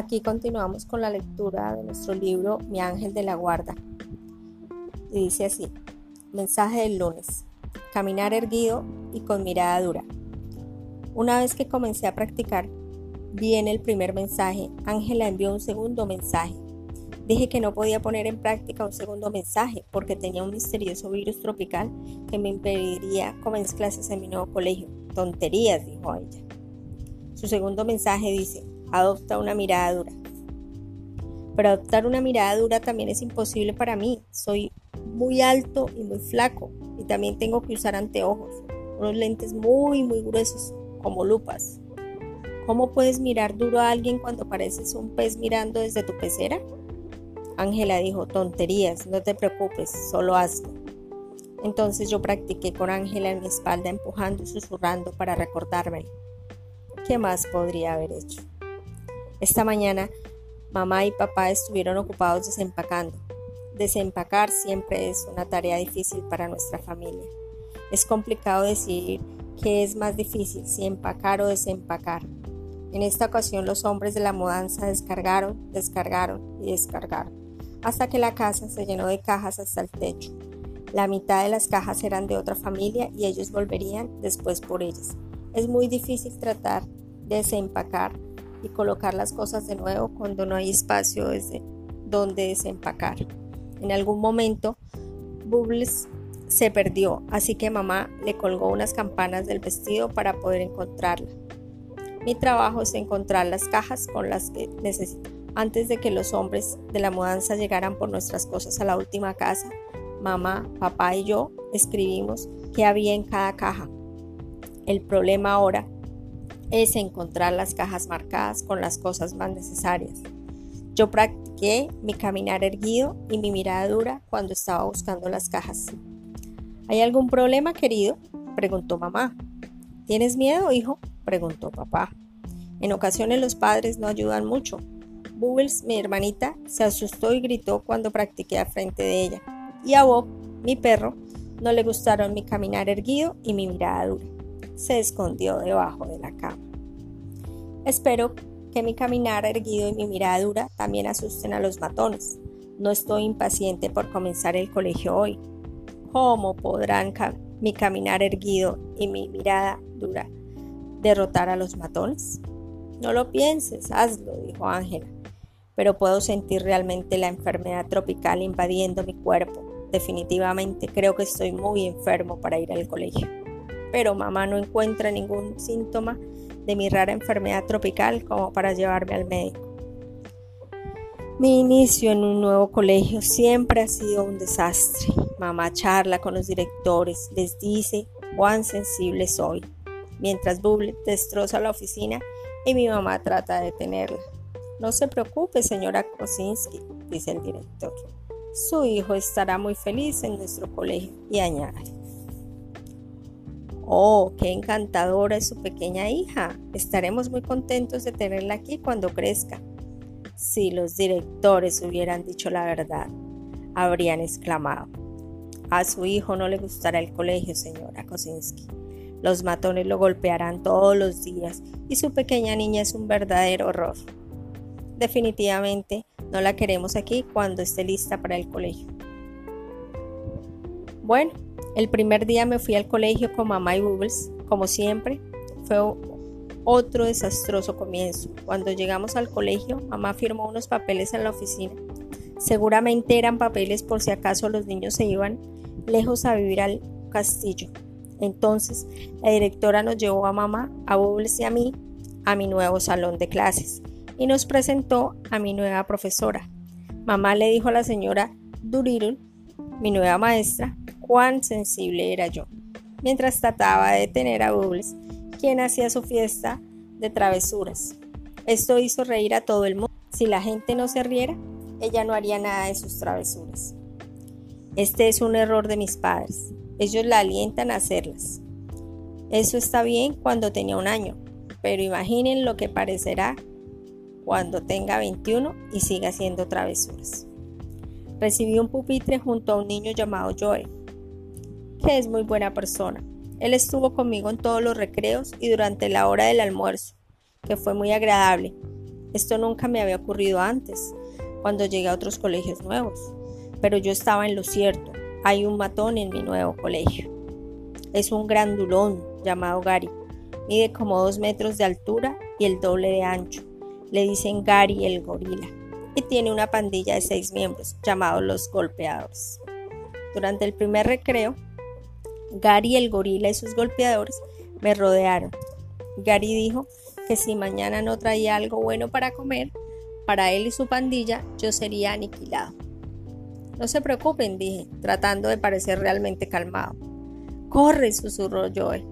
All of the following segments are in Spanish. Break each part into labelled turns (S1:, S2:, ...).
S1: Aquí continuamos con la lectura de nuestro libro Mi ángel de la guarda. Y dice así, mensaje del lunes, caminar erguido y con mirada dura. Una vez que comencé a practicar bien el primer mensaje, Ángela envió un segundo mensaje. Dije que no podía poner en práctica un segundo mensaje porque tenía un misterioso virus tropical que me impediría comenzar clases en mi nuevo colegio. Tonterías, dijo ella. Su segundo mensaje dice, adopta una mirada dura. Pero adoptar una mirada dura también es imposible para mí. Soy muy alto y muy flaco y también tengo que usar anteojos, unos lentes muy muy gruesos como lupas. ¿Cómo puedes mirar duro a alguien cuando pareces un pez mirando desde tu pecera? Ángela dijo, tonterías, no te preocupes, solo hazlo. Entonces yo practiqué con Ángela en mi espalda empujando y susurrando para recordarme. ¿Qué más podría haber hecho? Esta mañana mamá y papá estuvieron ocupados desempacando. Desempacar siempre es una tarea difícil para nuestra familia. Es complicado decidir qué es más difícil, si empacar o desempacar. En esta ocasión los hombres de la mudanza descargaron, descargaron y descargaron, hasta que la casa se llenó de cajas hasta el techo. La mitad de las cajas eran de otra familia y ellos volverían después por ellas. Es muy difícil tratar de desempacar y colocar las cosas de nuevo cuando no hay espacio desde donde desempacar. En algún momento, Bubbles se perdió, así que mamá le colgó unas campanas del vestido para poder encontrarla. Mi trabajo es encontrar las cajas con las que necesito. Antes de que los hombres de la mudanza llegaran por nuestras cosas a la última casa, mamá, papá y yo escribimos qué había en cada caja. El problema ahora es encontrar las cajas marcadas con las cosas más necesarias. Yo practiqué mi caminar erguido y mi mirada dura cuando estaba buscando las cajas. ¿Hay algún problema, querido? preguntó mamá. ¿Tienes miedo, hijo? preguntó papá. En ocasiones los padres no ayudan mucho. Bubbles, mi hermanita, se asustó y gritó cuando practiqué al frente de ella. Y a Bob, mi perro, no le gustaron mi caminar erguido y mi mirada dura se escondió debajo de la cama. Espero que mi caminar erguido y mi mirada dura también asusten a los matones. No estoy impaciente por comenzar el colegio hoy. ¿Cómo podrán mi caminar erguido y mi mirada dura derrotar a los matones? No lo pienses, hazlo, dijo Ángela. Pero puedo sentir realmente la enfermedad tropical invadiendo mi cuerpo. Definitivamente creo que estoy muy enfermo para ir al colegio pero mamá no encuentra ningún síntoma de mi rara enfermedad tropical como para llevarme al médico. Mi inicio en un nuevo colegio siempre ha sido un desastre. Mamá charla con los directores, les dice cuán sensible soy, mientras Bubble destroza la oficina y mi mamá trata de detenerla. No se preocupe, señora Kosinski, dice el director. Su hijo estará muy feliz en nuestro colegio y añade. Oh, qué encantadora es su pequeña hija. Estaremos muy contentos de tenerla aquí cuando crezca. Si los directores hubieran dicho la verdad, habrían exclamado. A su hijo no le gustará el colegio, señora Kosinski. Los matones lo golpearán todos los días y su pequeña niña es un verdadero horror. Definitivamente no la queremos aquí cuando esté lista para el colegio. Bueno, el primer día me fui al colegio con mamá y Bubbles, como siempre. Fue otro desastroso comienzo. Cuando llegamos al colegio, mamá firmó unos papeles en la oficina. Seguramente eran papeles por si acaso los niños se iban lejos a vivir al castillo. Entonces, la directora nos llevó a mamá, a Bubbles y a mí a mi nuevo salón de clases y nos presentó a mi nueva profesora. Mamá le dijo a la señora Durirul, mi nueva maestra, cuán sensible era yo, mientras trataba de detener a Bubbles, quien hacía su fiesta de travesuras. Esto hizo reír a todo el mundo. Si la gente no se riera, ella no haría nada de sus travesuras. Este es un error de mis padres. Ellos la alientan a hacerlas. Eso está bien cuando tenía un año, pero imaginen lo que parecerá cuando tenga 21 y siga haciendo travesuras. Recibí un pupitre junto a un niño llamado Joe, que es muy buena persona. Él estuvo conmigo en todos los recreos y durante la hora del almuerzo, que fue muy agradable. Esto nunca me había ocurrido antes, cuando llegué a otros colegios nuevos. Pero yo estaba en lo cierto. Hay un matón en mi nuevo colegio. Es un grandulón llamado Gary. Mide como dos metros de altura y el doble de ancho. Le dicen Gary el gorila. Y tiene una pandilla de seis miembros, llamados los golpeadores. Durante el primer recreo, Gary el gorila y sus golpeadores me rodearon. Gary dijo que si mañana no traía algo bueno para comer, para él y su pandilla yo sería aniquilado. No se preocupen, dije, tratando de parecer realmente calmado. Corre, susurró Joe.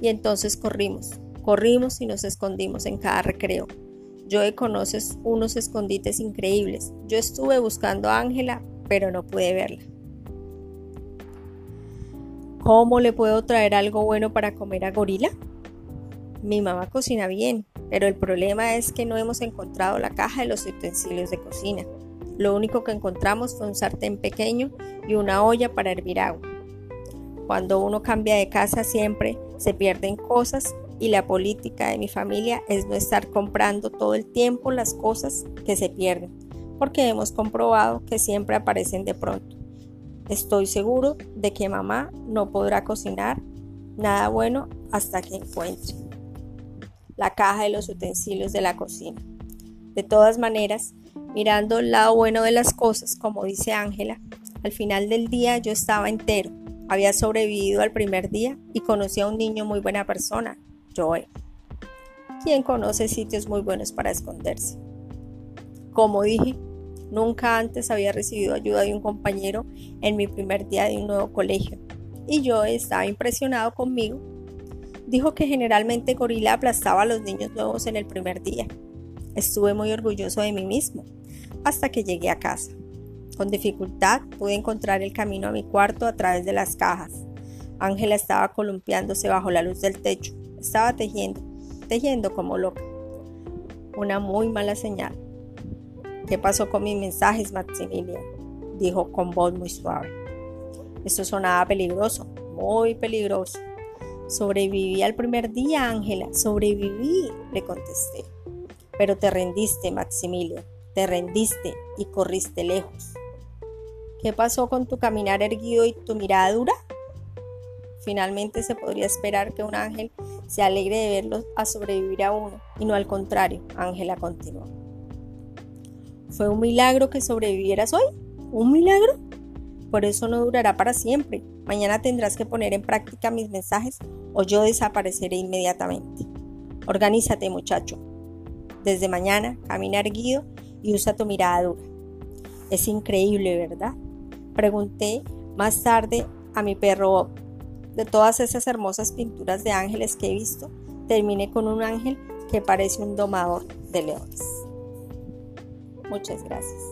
S1: Y entonces corrimos, corrimos y nos escondimos en cada recreo. Joe conoce unos escondites increíbles. Yo estuve buscando a Ángela, pero no pude verla. ¿Cómo le puedo traer algo bueno para comer a Gorila? Mi mamá cocina bien, pero el problema es que no hemos encontrado la caja de los utensilios de cocina. Lo único que encontramos fue un sartén pequeño y una olla para hervir agua. Cuando uno cambia de casa siempre se pierden cosas y la política de mi familia es no estar comprando todo el tiempo las cosas que se pierden, porque hemos comprobado que siempre aparecen de pronto. Estoy seguro de que mamá no podrá cocinar nada bueno hasta que encuentre la caja de los utensilios de la cocina. De todas maneras, mirando el lado bueno de las cosas, como dice Ángela, al final del día yo estaba entero, había sobrevivido al primer día y conocí a un niño muy buena persona, Joe, quien conoce sitios muy buenos para esconderse. Como dije, nunca antes había recibido ayuda de un compañero en mi primer día de un nuevo colegio, y yo estaba impresionado conmigo Dijo que generalmente Gorila aplastaba a los niños nuevos en el primer día. Estuve muy orgulloso de mí mismo, hasta que llegué a casa. Con dificultad pude encontrar el camino a mi cuarto a través de las cajas. Ángela estaba columpiándose bajo la luz del techo. Estaba tejiendo, tejiendo como loca. Una muy mala señal. ¿Qué pasó con mis mensajes, Maximilian? dijo con voz muy suave. Esto sonaba peligroso, muy peligroso. Sobreviví al primer día, Ángela, sobreviví, le contesté. Pero te rendiste, Maximilio, te rendiste y corriste lejos. ¿Qué pasó con tu caminar erguido y tu mirada dura? Finalmente se podría esperar que un ángel se alegre de verlo a sobrevivir a uno, y no al contrario, Ángela continuó. ¿Fue un milagro que sobrevivieras hoy? ¿Un milagro? Por eso no durará para siempre. Mañana tendrás que poner en práctica mis mensajes o yo desapareceré inmediatamente. Organízate, muchacho. Desde mañana, camina erguido y usa tu mirada dura. Es increíble, ¿verdad? Pregunté más tarde a mi perro De todas esas hermosas pinturas de ángeles que he visto, terminé con un ángel que parece un domador de leones. Muchas gracias.